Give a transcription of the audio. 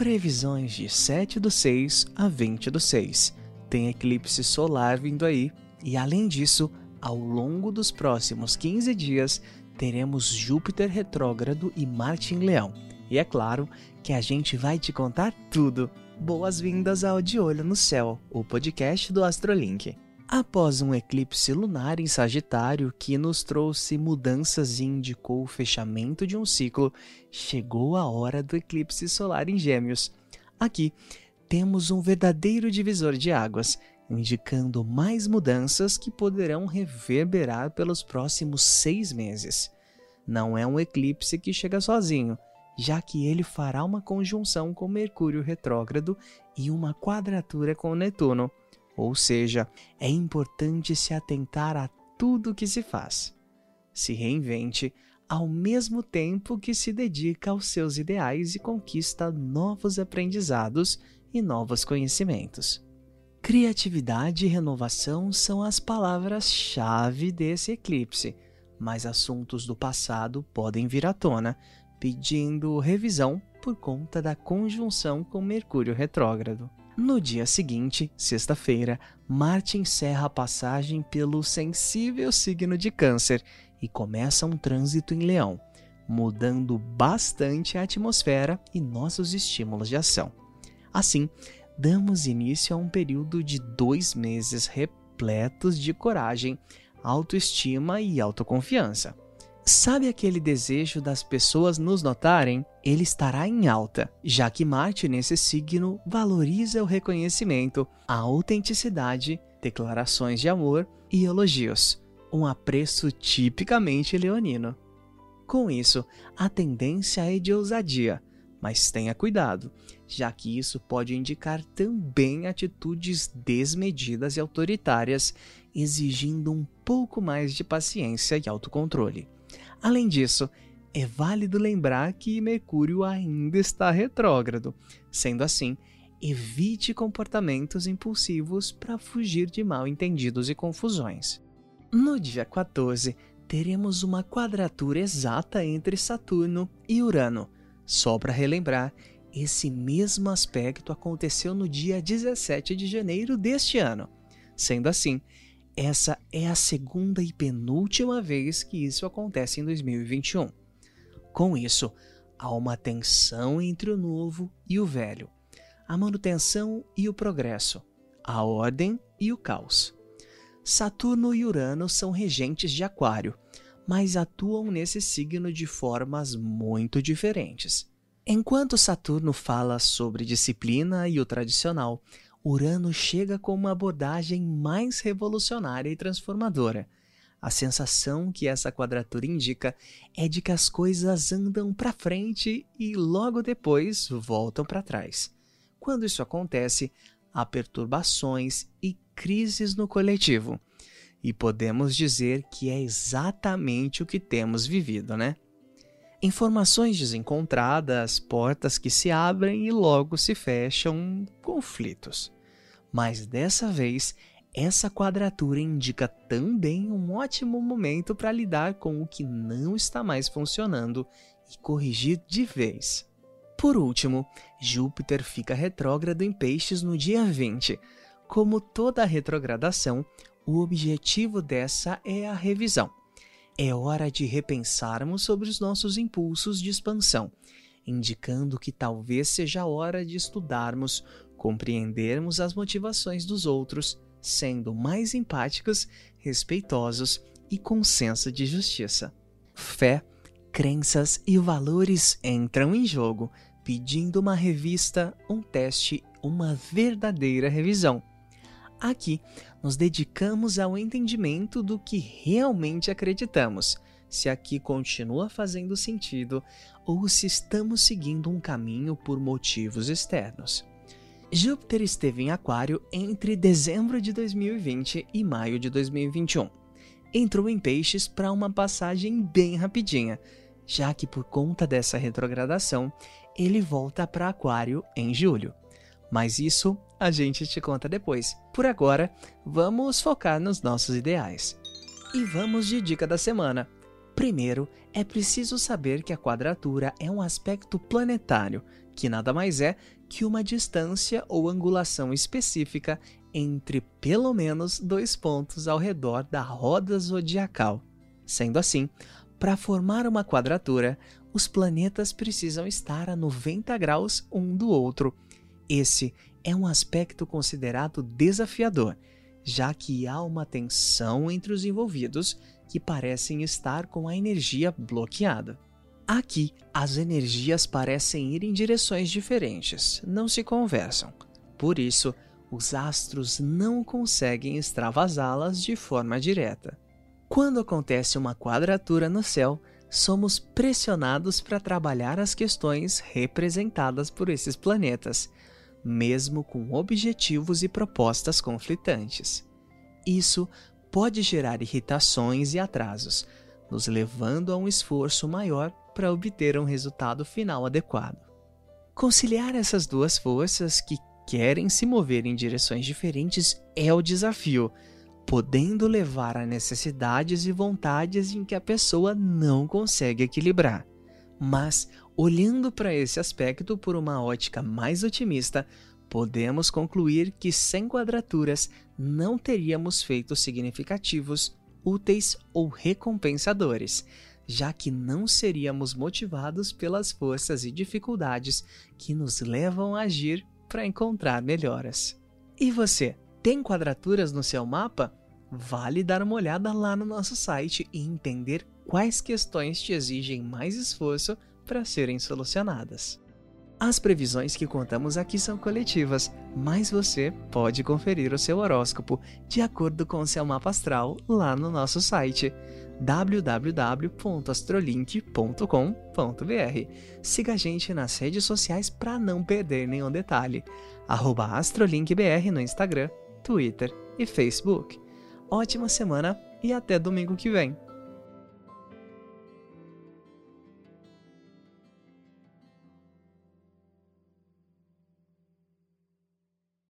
Previsões de 7 do 6 a 20 do 6. Tem eclipse solar vindo aí, e além disso, ao longo dos próximos 15 dias, teremos Júpiter retrógrado e Marte em Leão. E é claro que a gente vai te contar tudo. Boas-vindas ao De Olho no Céu, o podcast do Astrolink. Após um eclipse lunar em Sagitário que nos trouxe mudanças e indicou o fechamento de um ciclo, chegou a hora do eclipse solar em Gêmeos. Aqui temos um verdadeiro divisor de águas, indicando mais mudanças que poderão reverberar pelos próximos seis meses. Não é um eclipse que chega sozinho, já que ele fará uma conjunção com Mercúrio retrógrado e uma quadratura com Netuno ou seja, é importante se atentar a tudo que se faz. Se reinvente ao mesmo tempo que se dedica aos seus ideais e conquista novos aprendizados e novos conhecimentos. Criatividade e renovação são as palavras-chave desse eclipse, mas assuntos do passado podem vir à tona, pedindo revisão por conta da conjunção com Mercúrio retrógrado. No dia seguinte, sexta-feira, Marte encerra a passagem pelo sensível signo de Câncer e começa um trânsito em Leão, mudando bastante a atmosfera e nossos estímulos de ação. Assim, damos início a um período de dois meses repletos de coragem, autoestima e autoconfiança. Sabe aquele desejo das pessoas nos notarem? Ele estará em alta, já que Marte nesse signo valoriza o reconhecimento, a autenticidade, declarações de amor e elogios, um apreço tipicamente leonino. Com isso, a tendência é de ousadia, mas tenha cuidado, já que isso pode indicar também atitudes desmedidas e autoritárias, exigindo um pouco mais de paciência e autocontrole. Além disso, é válido lembrar que Mercúrio ainda está retrógrado. Sendo assim, evite comportamentos impulsivos para fugir de mal entendidos e confusões. No dia 14, teremos uma quadratura exata entre Saturno e Urano. Só para relembrar, esse mesmo aspecto aconteceu no dia 17 de janeiro deste ano. Sendo assim, essa é a segunda e penúltima vez que isso acontece em 2021. Com isso, há uma tensão entre o novo e o velho, a manutenção e o progresso, a ordem e o caos. Saturno e Urano são regentes de Aquário, mas atuam nesse signo de formas muito diferentes. Enquanto Saturno fala sobre disciplina e o tradicional, Urano chega com uma abordagem mais revolucionária e transformadora. A sensação que essa quadratura indica é de que as coisas andam para frente e logo depois voltam para trás. Quando isso acontece, há perturbações e crises no coletivo. E podemos dizer que é exatamente o que temos vivido, né? Informações desencontradas, portas que se abrem e logo se fecham, conflitos. Mas dessa vez, essa quadratura indica também um ótimo momento para lidar com o que não está mais funcionando e corrigir de vez. Por último, Júpiter fica retrógrado em Peixes no dia 20. Como toda retrogradação, o objetivo dessa é a revisão é hora de repensarmos sobre os nossos impulsos de expansão, indicando que talvez seja hora de estudarmos, compreendermos as motivações dos outros, sendo mais empáticos, respeitosos e com senso de justiça. Fé, crenças e valores entram em jogo, pedindo uma revista, um teste, uma verdadeira revisão. Aqui, nos dedicamos ao entendimento do que realmente acreditamos, se aqui continua fazendo sentido ou se estamos seguindo um caminho por motivos externos. Júpiter esteve em Aquário entre dezembro de 2020 e maio de 2021. Entrou em Peixes para uma passagem bem rapidinha, já que por conta dessa retrogradação, ele volta para Aquário em julho. Mas isso a gente te conta depois. Por agora, vamos focar nos nossos ideais. E vamos de dica da semana. Primeiro, é preciso saber que a quadratura é um aspecto planetário, que nada mais é que uma distância ou angulação específica entre pelo menos dois pontos ao redor da roda zodiacal. Sendo assim, para formar uma quadratura, os planetas precisam estar a 90 graus um do outro. Esse é um aspecto considerado desafiador, já que há uma tensão entre os envolvidos que parecem estar com a energia bloqueada. Aqui, as energias parecem ir em direções diferentes, não se conversam. Por isso, os astros não conseguem extravasá-las de forma direta. Quando acontece uma quadratura no céu, somos pressionados para trabalhar as questões representadas por esses planetas, mesmo com objetivos e propostas conflitantes. Isso pode gerar irritações e atrasos, nos levando a um esforço maior para obter um resultado final adequado. Conciliar essas duas forças que querem se mover em direções diferentes é o desafio, podendo levar a necessidades e vontades em que a pessoa não consegue equilibrar. Mas, olhando para esse aspecto por uma ótica mais otimista, podemos concluir que sem quadraturas não teríamos feitos significativos, úteis ou recompensadores, já que não seríamos motivados pelas forças e dificuldades que nos levam a agir para encontrar melhoras. E você, tem quadraturas no seu mapa? Vale dar uma olhada lá no nosso site e entender quais questões te exigem mais esforço para serem solucionadas. As previsões que contamos aqui são coletivas, mas você pode conferir o seu horóscopo de acordo com o seu mapa astral lá no nosso site www.astrolink.com.br. Siga a gente nas redes sociais para não perder nenhum detalhe. AstroLinkBR no Instagram, Twitter e Facebook. Ótima semana e até domingo que vem!